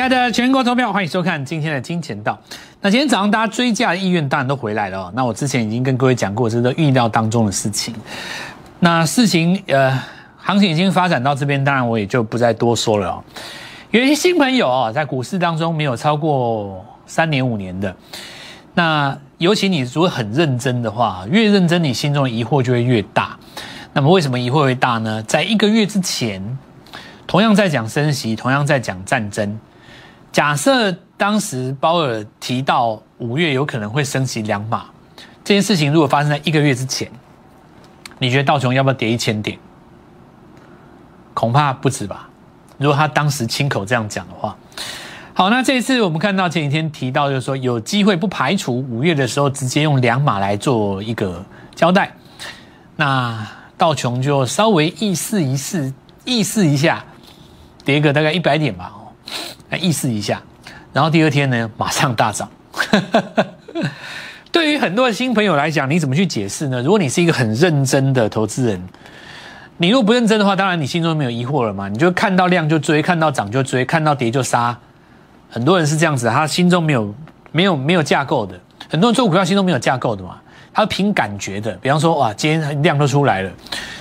亲爱的全国投票，欢迎收看今天的金钱道。那今天早上大家追价的意愿当然都回来了哦。那我之前已经跟各位讲过，这是预料当中的事情。那事情呃，行情已经发展到这边，当然我也就不再多说了哦。有一些新朋友哦，在股市当中没有超过三年五年的，那尤其你如果很认真的话，越认真，你心中的疑惑就会越大。那么为什么疑惑会大呢？在一个月之前，同样在讲升息，同样在讲战争。假设当时鲍尔提到五月有可能会升息两码，这件事情如果发生在一个月之前，你觉得道琼要不要跌一千点？恐怕不止吧。如果他当时亲口这样讲的话，好，那这一次我们看到前几天提到，就是说有机会不排除五月的时候直接用两码来做一个交代，那。道琼就稍微意思一试，意思一下，跌个大概一百点吧，来意思一下，然后第二天呢，马上大涨。对于很多的新朋友来讲，你怎么去解释呢？如果你是一个很认真的投资人，你如果不认真的话，当然你心中没有疑惑了嘛，你就看到量就追，看到涨就追，看到跌就杀。很多人是这样子，他心中没有没有没有架构的，很多人做股票心中没有架构的嘛。他凭感觉的，比方说，哇，今天量都出来了，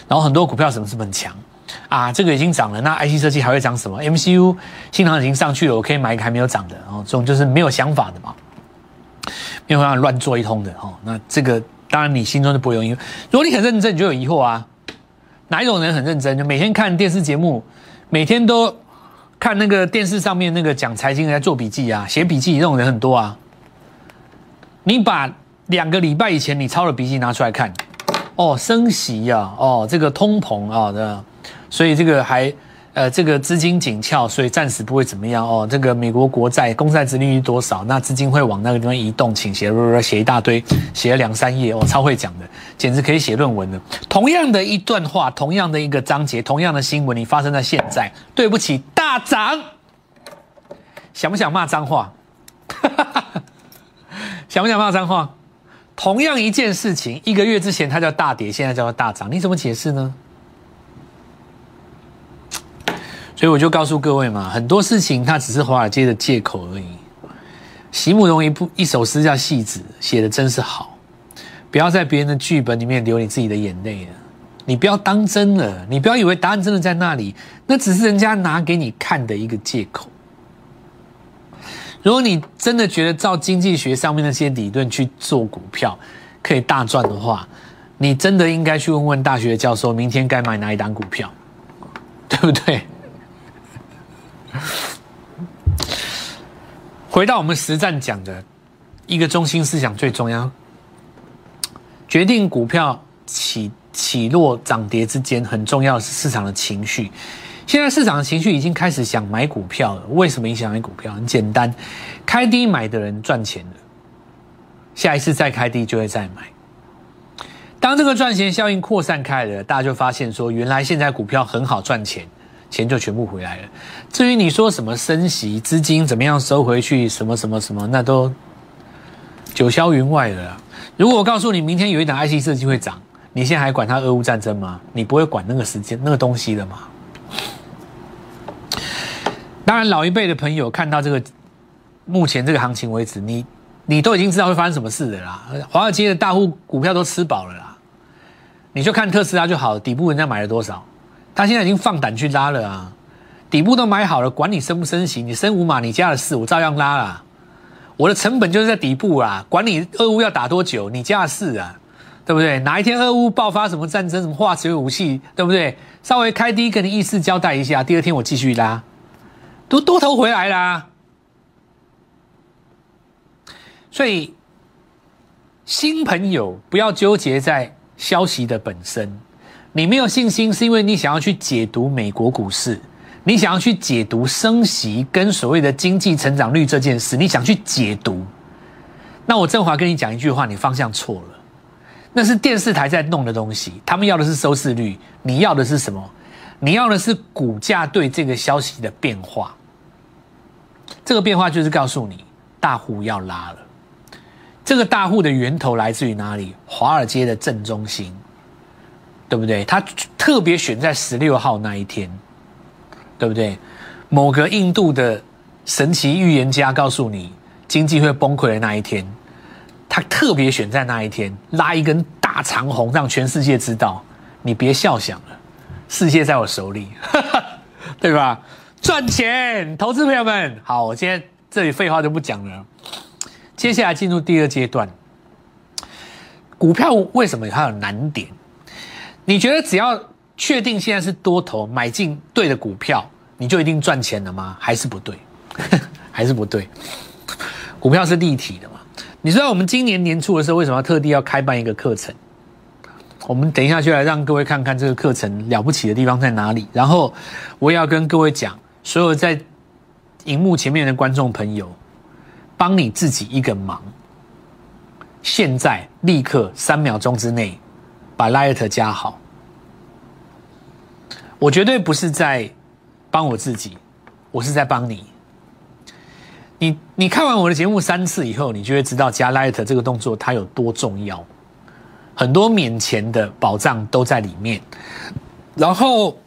然后很多股票什么是很强啊？这个已经涨了，那 IC 设计还会涨什么？MCU 新行已经上去了，我可以买一个还没有涨的，然后这种就是没有想法的嘛，没有办法乱做一通的哦。那这个当然你心中就不会有疑惑。如果你很认真，你就有疑惑啊。哪一种人很认真？就每天看电视节目，每天都看那个电视上面那个讲财经在做笔记啊，写笔记这种人很多啊。你把。两个礼拜以前，你抄的笔记拿出来看，哦，升息呀，哦，这个通膨啊的，所以这个还，呃，这个资金紧俏，所以暂时不会怎么样哦。这个美国国债公债殖利率多少？那资金会往那个地方移动，倾斜，写一大堆，写了两三页，哦，超会讲的，简直可以写论文的。同样的一段话，同样的一个章节，同样的新闻，你发生在现在，对不起，大涨，想不想骂脏话？想不想骂脏话？同样一件事情，一个月之前它叫大跌，现在叫做大涨，你怎么解释呢？所以我就告诉各位嘛，很多事情它只是华尔街的借口而已。席慕容一部一首诗叫《戏子》，写的真是好。不要在别人的剧本里面流你自己的眼泪了，你不要当真了，你不要以为答案真的在那里，那只是人家拿给你看的一个借口。如果你真的觉得照经济学上面那些理论去做股票可以大赚的话，你真的应该去问问大学教授，明天该买哪一档股票，对不对？回到我们实战讲的一个中心思想，最重要，决定股票起起落涨跌之间很重要的是市场的情绪。现在市场的情绪已经开始想买股票了。为什么影响买股票？很简单，开低买的人赚钱了，下一次再开低就会再买。当这个赚钱效应扩散开了，大家就发现说，原来现在股票很好赚钱，钱就全部回来了。至于你说什么升息、资金怎么样收回去，什么什么什么，那都九霄云外了。如果我告诉你明天有一档 IC 设计会涨，你现在还管它俄乌战争吗？你不会管那个时间、那个东西的吗？当然，老一辈的朋友看到这个目前这个行情为止，你你都已经知道会发生什么事的啦。华尔街的大户股票都吃饱了啦，你就看特斯拉就好，底部人家买了多少，他现在已经放胆去拉了啊，底部都买好了，管你升不升息，你升五码你加了四，我照样拉啦。我的成本就是在底部啊，管你俄乌要打多久，你加了四啊，对不对？哪一天俄乌爆发什么战争，什么化学武器，对不对？稍微开低跟你意思交代一下，第二天我继续拉。都多头回来啦，所以新朋友不要纠结在消息的本身。你没有信心，是因为你想要去解读美国股市，你想要去解读升息跟所谓的经济成长率这件事，你想去解读。那我振华跟你讲一句话，你方向错了。那是电视台在弄的东西，他们要的是收视率，你要的是什么？你要的是股价对这个消息的变化。这个变化就是告诉你，大户要拉了。这个大户的源头来自于哪里？华尔街的正中心，对不对？他特别选在十六号那一天，对不对？某个印度的神奇预言家告诉你经济会崩溃的那一天，他特别选在那一天拉一根大长虹，让全世界知道。你别笑想了，世界在我手里，对吧？赚钱，投资朋友们，好，我今天这里废话就不讲了。接下来进入第二阶段，股票为什么它有难点？你觉得只要确定现在是多头，买进对的股票，你就一定赚钱了吗？还是不对？还是不对？股票是立体的嘛？你知道我们今年年初的时候，为什么要特地要开办一个课程？我们等一下就来让各位看看这个课程了不起的地方在哪里。然后我也要跟各位讲，所有在荧幕前面的观众朋友，帮你自己一个忙，现在立刻三秒钟之内把 Light 加好。我绝对不是在帮我自己，我是在帮你。你你看完我的节目三次以后，你就会知道加 Light 这个动作它有多重要。很多免钱的保障都在里面。然后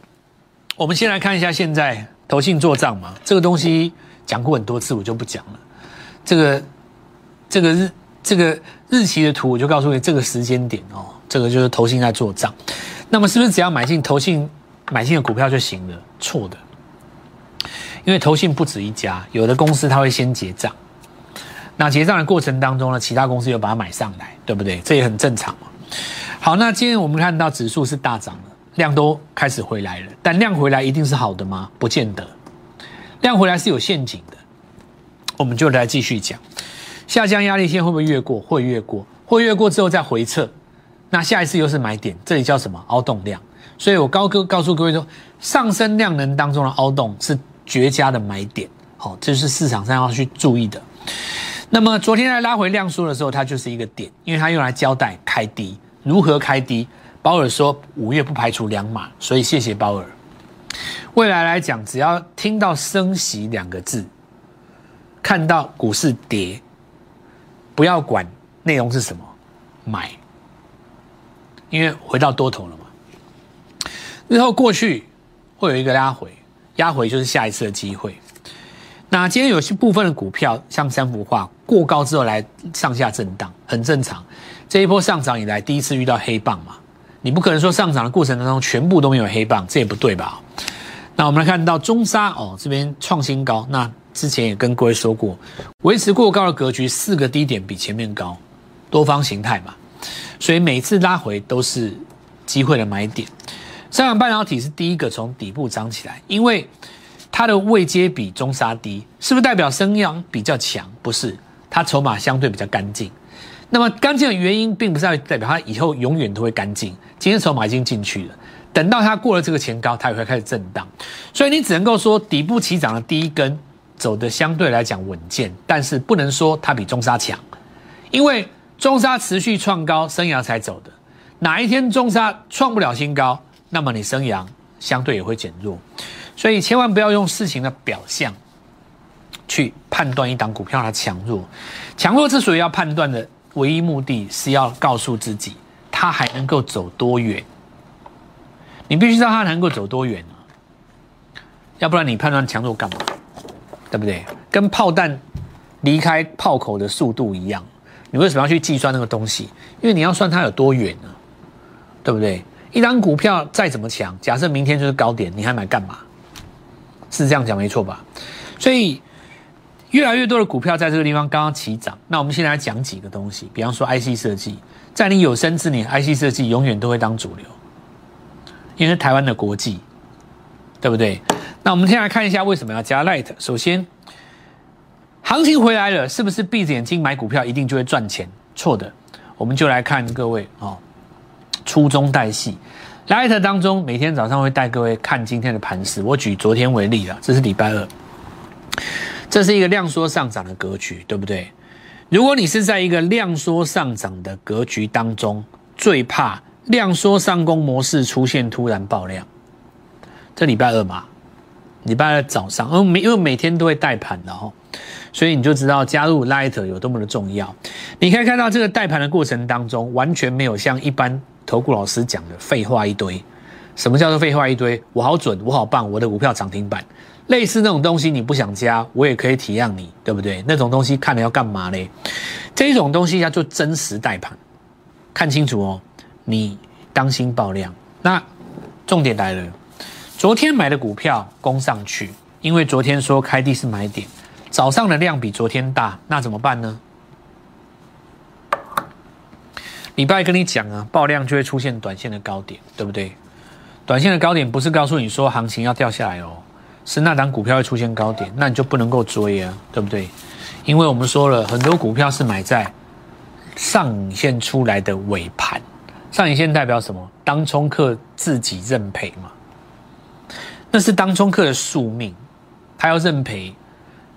我们先来看一下现在投信做账嘛，这个东西讲过很多次，我就不讲了。这个这个日这个日期的图，我就告诉你这个时间点哦，这个就是投信在做账。那么是不是只要买进投信买进的股票就行了？错的，因为投信不止一家，有的公司它会先结账，那结账的过程当中呢，其他公司又把它买上来，对不对？这也很正常嘛。好，那今天我们看到指数是大涨了，量都开始回来了，但量回来一定是好的吗？不见得，量回来是有陷阱的。我们就来继续讲，下降压力线会不会越过？会越过，会越过之后再回撤，那下一次又是买点，这里叫什么？凹洞量。所以我高哥告诉各位说，上升量能当中的凹洞是绝佳的买点，好，这是市场上要去注意的。那么昨天在拉回量缩的时候，它就是一个点，因为它用来交代开低如何开低。鲍尔说五月不排除两码，所以谢谢鲍尔。未来来讲，只要听到升息两个字，看到股市跌，不要管内容是什么，买，因为回到多头了嘛。日后过去会有一个拉回，压回就是下一次的机会。那今天有些部分的股票，像三幅画过高之后来上下震荡，很正常。这一波上涨以来第一次遇到黑棒嘛，你不可能说上涨的过程当中全部都没有黑棒，这也不对吧？那我们来看到中沙哦，这边创新高。那之前也跟各位说过，维持过高的格局，四个低点比前面高，多方形态嘛，所以每次拉回都是机会的买点。香港半导体是第一个从底部涨起来，因为。它的位阶比中沙低，是不是代表升阳比较强？不是，它筹码相对比较干净。那么干净的原因，并不是代表它以后永远都会干净。今天筹码已经进去了，等到它过了这个前高，它也会开始震荡。所以你只能够说底部起涨的第一根走的相对来讲稳健，但是不能说它比中沙强，因为中沙持续创高，升阳才走的。哪一天中沙创不了新高，那么你升阳相对也会减弱。所以千万不要用事情的表象去判断一档股票的强弱。强弱之所以要判断的唯一目的是要告诉自己，它还能够走多远。你必须知道它能够走多远啊，要不然你判断强弱干嘛？对不对？跟炮弹离开炮口的速度一样，你为什么要去计算那个东西？因为你要算它有多远呢？对不对？一张股票再怎么强，假设明天就是高点，你还买干嘛？是这样讲没错吧？所以越来越多的股票在这个地方刚刚起涨。那我们现在来讲几个东西，比方说 IC 设计，在你有生之年，IC 设计永远都会当主流，因为台湾的国际，对不对？那我们先来看一下为什么要加 Light。首先，行情回来了，是不是闭着眼睛买股票一定就会赚钱？错的，我们就来看各位哦，粗中带细。Light 当中每天早上会带各位看今天的盘势。我举昨天为例啊，这是礼拜二，这是一个量缩上涨的格局，对不对？如果你是在一个量缩上涨的格局当中，最怕量缩上攻模式出现突然爆量。这礼拜二嘛，礼拜二早上，因为每因为每天都会带盘的哦，所以你就知道加入 Light 有多么的重要。你可以看到这个带盘的过程当中，完全没有像一般。投顾老师讲的废话一堆，什么叫做废话一堆？我好准，我好棒，我的股票涨停板，类似那种东西你不想加，我也可以体谅你，对不对？那种东西看了要干嘛嘞？这种东西叫做真实带盘，看清楚哦，你当心爆量。那重点来了，昨天买的股票攻上去，因为昨天说开低是买点，早上的量比昨天大，那怎么办呢？礼拜跟你讲啊，爆量就会出现短线的高点，对不对？短线的高点不是告诉你说行情要掉下来哦，是那档股票会出现高点，那你就不能够追啊，对不对？因为我们说了很多股票是买在上影线出来的尾盘，上影线代表什么？当冲客自己认赔嘛，那是当冲客的宿命，他要认赔。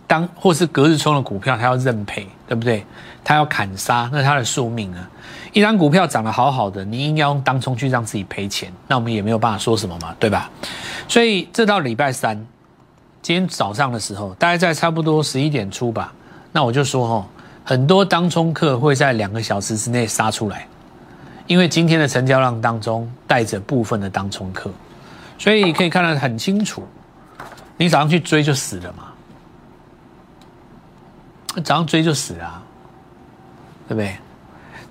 当或是隔日冲的股票，他要认赔，对不对？他要砍杀，那是他的宿命啊。一张股票涨得好好的，你硬要用当冲去让自己赔钱，那我们也没有办法说什么嘛，对吧？所以这到礼拜三，今天早上的时候，大概在差不多十一点出吧，那我就说哦，很多当冲客会在两个小时之内杀出来，因为今天的成交量当中带着部分的当冲客，所以可以看得很清楚，你早上去追就死了嘛。早上追就死啊，对不对？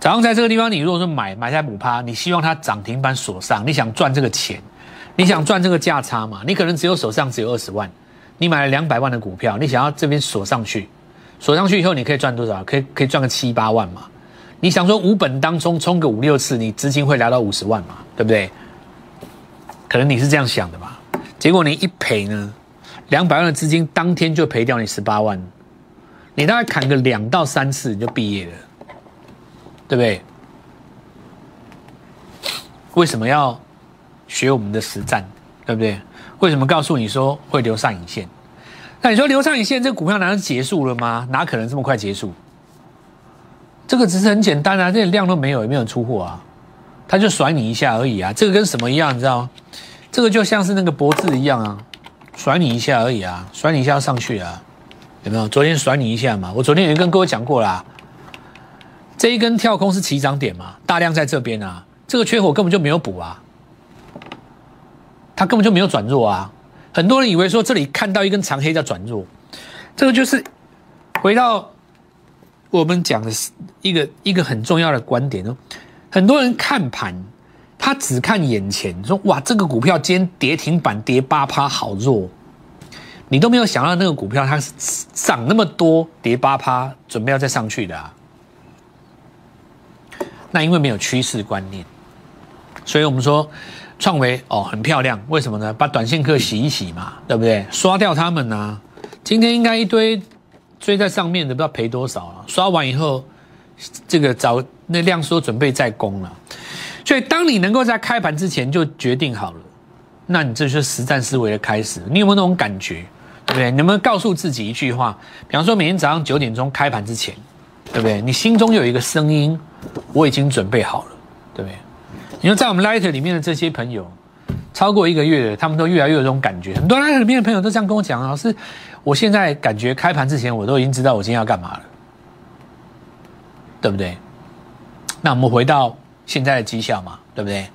早上在这个地方，你如果说买买在五趴，你希望它涨停板锁上，你想赚这个钱，你想赚这个价差嘛？你可能只有手上只有二十万，你买了两百万的股票，你想要这边锁上去，锁上去以后你可以赚多少？可以可以赚个七八万嘛？你想说五本当中冲个五六次，你资金会来到五十万嘛？对不对？可能你是这样想的吧？结果你一赔呢，两百万的资金当天就赔掉你十八万。你大概砍个两到三次你就毕业了，对不对？为什么要学我们的实战，对不对？为什么告诉你说会留上影线？那你说留上影线，这股票难道结束了吗？哪可能这么快结束？这个只是很简单啊，这点量都没有，也没有出货啊，他就甩你一下而已啊。这个跟什么一样，你知道吗？这个就像是那个脖子一样啊，甩你一下而已啊，甩你一下要上去啊。有没有？昨天甩你一下嘛？我昨天已经跟各位讲过啦。这一根跳空是起涨点嘛？大量在这边啊，这个缺口根本就没有补啊，它根本就没有转弱啊。很多人以为说这里看到一根长黑叫转弱，这个就是回到我们讲的一个一个很重要的观点哦。很多人看盘，他只看眼前，说哇，这个股票今天跌停板跌八趴，好弱。你都没有想到那个股票它是涨那么多，跌八趴，准备要再上去的啊？那因为没有趋势观念，所以我们说创维哦很漂亮，为什么呢？把短线客洗一洗嘛，对不对？刷掉他们呢？今天应该一堆追在上面的，不知道赔多少了。刷完以后，这个早那量缩准备再攻了。所以当你能够在开盘之前就决定好了，那你这就是实战思维的开始。你有没有那种感觉？对不对？能不能告诉自己一句话？比方说，每天早上九点钟开盘之前，对不对？你心中有一个声音，我已经准备好了，对不对？你说，在我们 Light 里面的这些朋友，超过一个月，他们都越来越有这种感觉。很多 Light 里面的朋友都这样跟我讲：老师，我现在感觉开盘之前，我都已经知道我今天要干嘛了，对不对？那我们回到现在的绩效嘛，对不对？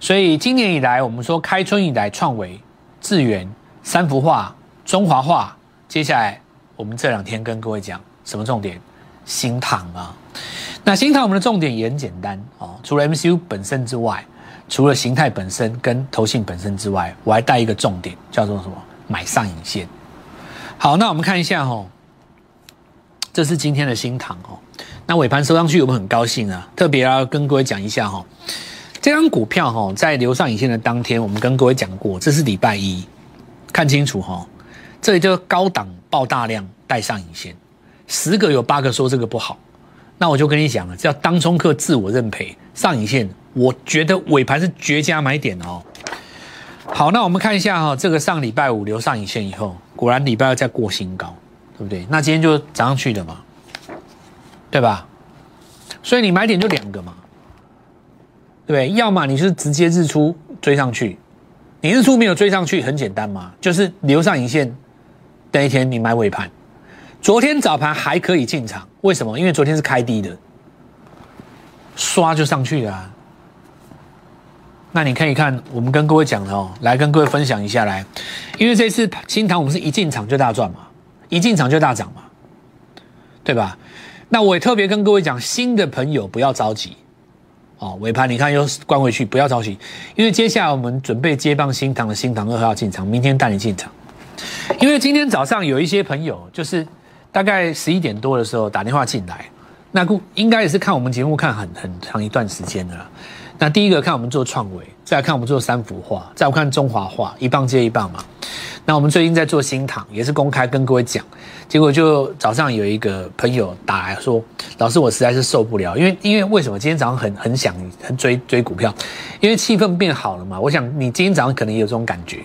所以今年以来，我们说开春以来，创维、智源、三幅画。中华化，接下来我们这两天跟各位讲什么重点？新塘啊，那新塘我们的重点也很简单哦，除了 MCU 本身之外，除了形态本身跟投信本身之外，我还带一个重点，叫做什么？买上影线。好，那我们看一下哦，这是今天的新塘哦，那尾盘收上去，我们很高兴啊，特别要跟各位讲一下哈，这张股票哈，在留上影线的当天，我们跟各位讲过，这是礼拜一，看清楚哈。这里就高档爆大量带上影线，十个有八个说这个不好，那我就跟你讲了，叫当冲客自我认赔上影线，我觉得尾盘是绝佳买点哦。好，那我们看一下哈，这个上礼拜五留上影线以后，果然礼拜二再过新高，对不对？那今天就涨上去的嘛，对吧？所以你买点就两个嘛，对不对？要么你是直接日出追上去，你日出没有追上去，很简单嘛，就是留上影线。那一天你买尾盘，昨天早盘还可以进场，为什么？因为昨天是开低的，刷就上去了。那你可以看我们跟各位讲的哦，来跟各位分享一下来，因为这次新塘我们是一进场就大赚嘛，一进场就大涨嘛，对吧？那我也特别跟各位讲，新的朋友不要着急哦，尾盘你看又关回去，不要着急，因为接下来我们准备接棒新塘的新塘二号进场，明天带你进场。因为今天早上有一些朋友，就是大概十一点多的时候打电话进来，那估应该也是看我们节目看很很长一段时间的了。那第一个看我们做创维，再来看我们做三幅画，再看中华画，一棒接一棒嘛。那我们最近在做新塘，也是公开跟各位讲，结果就早上有一个朋友打来说，老师我实在是受不了，因为因为为什么今天早上很很想很追追股票，因为气氛变好了嘛。我想你今天早上可能也有这种感觉。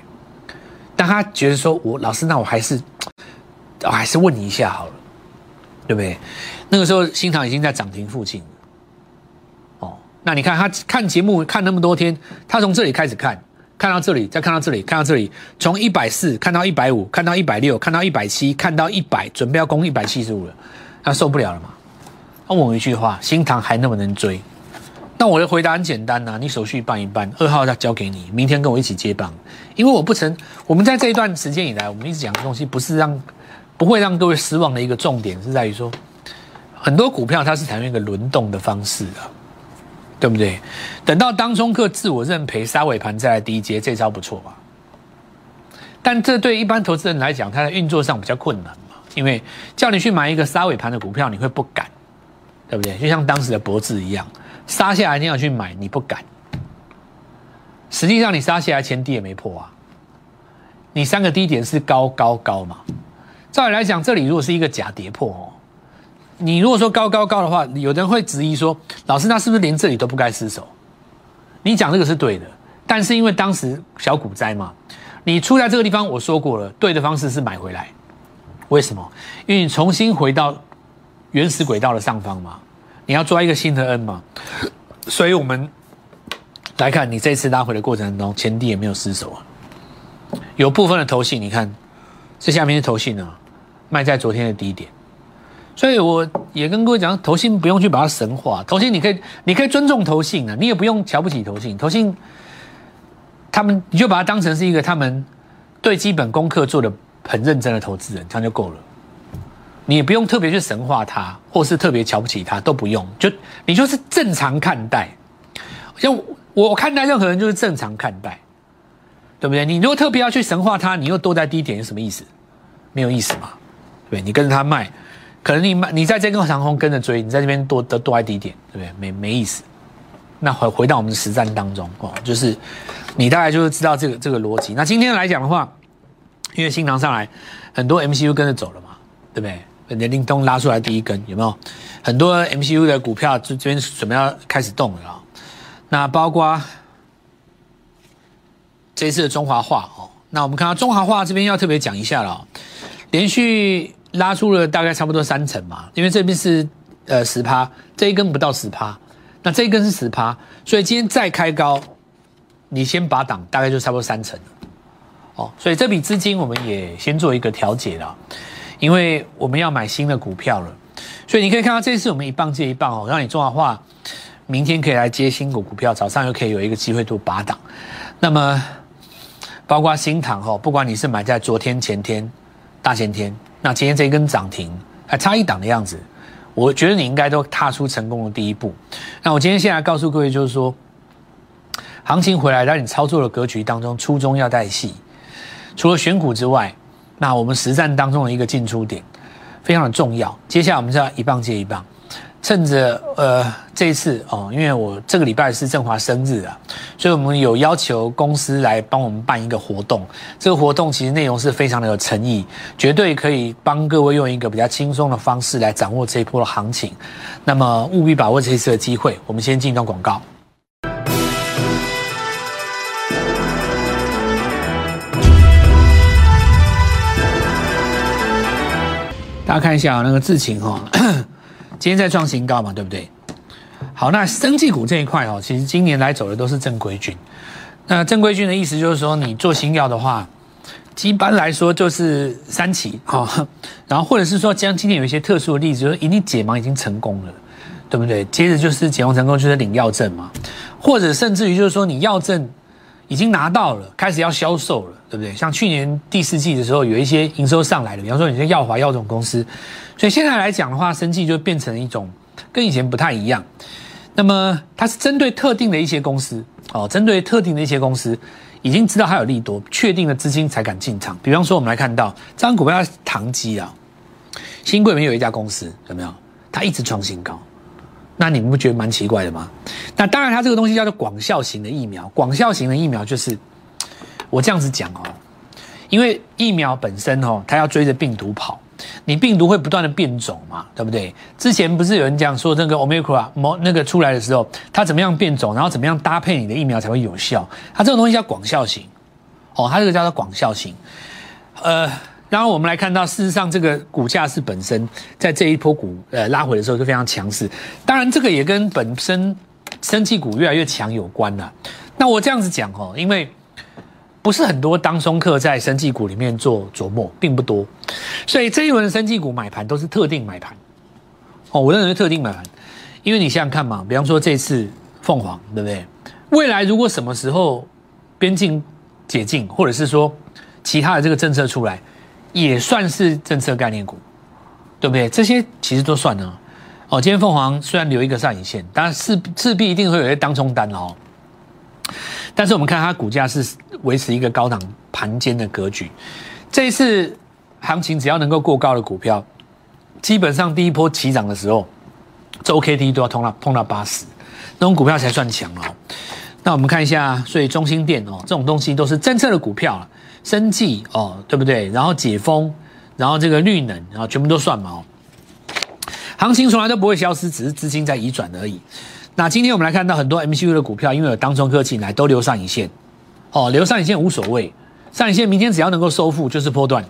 但他觉得说，我老师，那我还是，我还是问你一下好了，对不对？那个时候新塘已经在涨停附近，哦，那你看他看节目看那么多天，他从这里开始看，看到这里，再看到这里，看到这里，从一百四看到一百五，看到一百六，看到一百七，看到一百，准备要攻一百七十五了，他受不了了嘛？他问我一句话：新塘还那么能追？那我的回答很简单呐，你手续办一办，二号要交给你，明天跟我一起接棒。因为我不曾，我们在这一段时间以来，我们一直讲的东西，不是让不会让各位失望的一个重点，是在于说，很多股票它是采用一个轮动的方式的，对不对？等到当中客自我认赔杀尾盘再来低接，这招不错吧？但这对一般投资人来讲，它在运作上比较困难嘛，因为叫你去买一个杀尾盘的股票，你会不敢，对不对？就像当时的博智一样。杀下来你要去买，你不敢。实际上你杀下来前低也没破啊，你三个低点是高高高嘛？照理来讲，这里如果是一个假跌破哦，你如果说高高高的话，有人会质疑说，老师那是不是连这里都不该失手？你讲这个是对的，但是因为当时小股灾嘛，你出在这个地方，我说过了，对的方式是买回来。为什么？因为你重新回到原始轨道的上方嘛。你要抓一个新的 N 嘛，所以我们来看你这次拉回的过程当中，前低也没有失手啊。有部分的头信，你看这下面是头信啊，卖在昨天的低点。所以我也跟各位讲，头信不用去把它神化，头信你可以你可以尊重头信啊，你也不用瞧不起头信，头信他们你就把它当成是一个他们对基本功课做的很认真的投资人，这样就够了。你也不用特别去神化他，或是特别瞧不起他，都不用。就你就是正常看待，像我看待任何人就是正常看待，对不对？你如果特别要去神化他，你又多在低点，有什么意思？没有意思嘛？对，你跟着他卖，可能你卖，你在这根长虹跟着追，你在这边多得多在低点，对不对？没没意思。那回回到我们的实战当中哦，就是你大概就是知道这个这个逻辑。那今天来讲的话，因为新塘上来，很多 MCU 跟着走了嘛，对不对？年龄东拉出来第一根有没有？很多 MCU 的股票这这边准备要开始动了啊。那包括这次的中华化哦，那我们看到中华化这边要特别讲一下了，连续拉出了大概差不多三成嘛，因为这边是呃十趴，这一根不到十趴，那这一根是十趴，所以今天再开高，你先把档大概就差不多三成哦，所以这笔资金我们也先做一个调节了。因为我们要买新的股票了，所以你可以看到这次我们一棒接一棒哦，让你中的话明天可以来接新股股票，早上又可以有一个机会度拔档。那么包括新塘哦，不管你是买在昨天、前天、大前天，那今天这一根涨停还差一档的样子，我觉得你应该都踏出成功的第一步。那我今天先来告诉各位，就是说行情回来，让你操作的格局当中，初衷要带戏，除了选股之外。那我们实战当中的一个进出点非常的重要。接下来我们就要一棒接一棒，趁着呃这一次哦，因为我这个礼拜是振华生日啊，所以我们有要求公司来帮我们办一个活动。这个活动其实内容是非常的有诚意，绝对可以帮各位用一个比较轻松的方式来掌握这一波的行情。那么务必把握这一次的机会。我们先进一段广告。大家看一下那个智勤哈，今天在创新高嘛，对不对？好，那生技股这一块哦，其实今年来走的都是正规军。那正规军的意思就是说，你做新药的话，一般来说就是三期哈，然后或者是说，像今天有一些特殊的例子，就是一定解盲已经成功了，对不对？接着就是解盲成功就是领药证嘛，或者甚至于就是说你药证已经拿到了，开始要销售了，对不对？像去年第四季的时候，有一些营收上来了，比方说你像药华药这种公司，所以现在来讲的话，生技就变成一种跟以前不太一样。那么它是针对特定的一些公司哦，针对特定的一些公司，已经知道它有利多，确定的资金才敢进场。比方说，我们来看到这张股票是唐基啊，新贵里面有一家公司有没有？它一直创新高，那你们不觉得蛮奇怪的吗？那当然，它这个东西叫做广效型的疫苗，广效型的疫苗就是我这样子讲哦，因为疫苗本身哦，它要追着病毒跑。你病毒会不断的变种嘛，对不对？之前不是有人讲说那个 Omicron 那个出来的时候，它怎么样变种，然后怎么样搭配你的疫苗才会有效？它这种东西叫广效型，哦，它这个叫做广效型。呃，然后我们来看到，事实上这个股价是本身在这一波股呃拉回的时候就非常强势。当然，这个也跟本身生气股越来越强有关了。那我这样子讲哦，因为。不是很多当中客在生技股里面做琢磨，并不多，所以这一轮的生技股买盘都是特定买盘。哦，我认为特定买盘，因为你想想看嘛，比方说这次凤凰，对不对？未来如果什么时候边境解禁，或者是说其他的这个政策出来，也算是政策概念股，对不对？这些其实都算呢。哦，今天凤凰虽然留一个上影线，但是势必一定会有些当冲单哦。但是我们看它股价是维持一个高档盘间的格局，这一次行情只要能够过高的股票，基本上第一波起涨的时候，周 K D 都要碰到碰到八十，那种股票才算强哦。那我们看一下，所以中心店哦，这种东西都是政策的股票了，生计哦，对不对？然后解封，然后这个绿能，然后全部都算嘛哦。行情从来都不会消失，只是资金在移转而已。那今天我们来看到很多 MCU 的股票，因为有当中科技来都留上影线，哦，留上影线无所谓，上影线明天只要能够收复就是波段。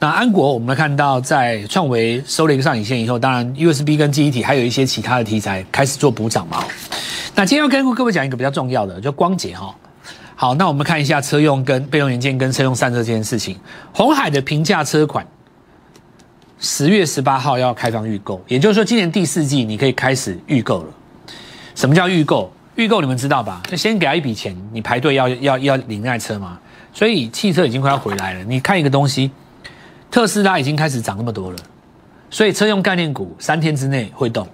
那安国我们来看到在创维收了一个上影线以后，当然 USB 跟记忆体还有一些其他的题材开始做补涨嘛。那今天要跟各位讲一个比较重要的，就光捷哈。好，那我们看一下车用跟备用元件跟车用散热这件事情。红海的平价车款，十月十八号要开放预购，也就是说今年第四季你可以开始预购了。什么叫预购？预购你们知道吧？就先给他一笔钱，你排队要要要领那车嘛。所以汽车已经快要回来了。你看一个东西，特斯拉已经开始涨那么多了，所以车用概念股三天之内会动。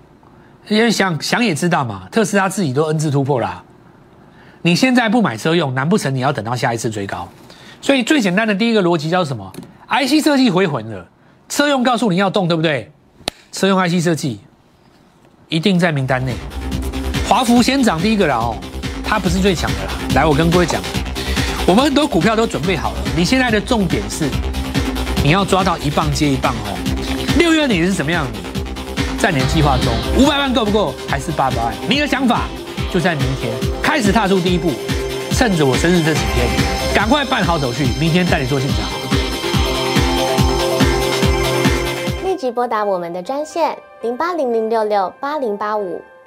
因为想想也知道嘛，特斯拉自己都 N 字突破啦。你现在不买车用，难不成你要等到下一次追高？所以最简单的第一个逻辑叫什么？IC 设计回魂了，车用告诉你要动，对不对？车用 IC 设计一定在名单内。华孚先涨第一个了哦，它不是最强的啦。来，我跟各位讲，我们很多股票都准备好了。你现在的重点是，你要抓到一棒接一棒哦。六月你是什么样？在你的计划中，五百万够不够？还是八百万？你的想法就在明天开始踏出第一步，趁着我生日这几天，赶快办好手续，明天带你做进场。立即拨打我们的专线零八零零六六八零八五。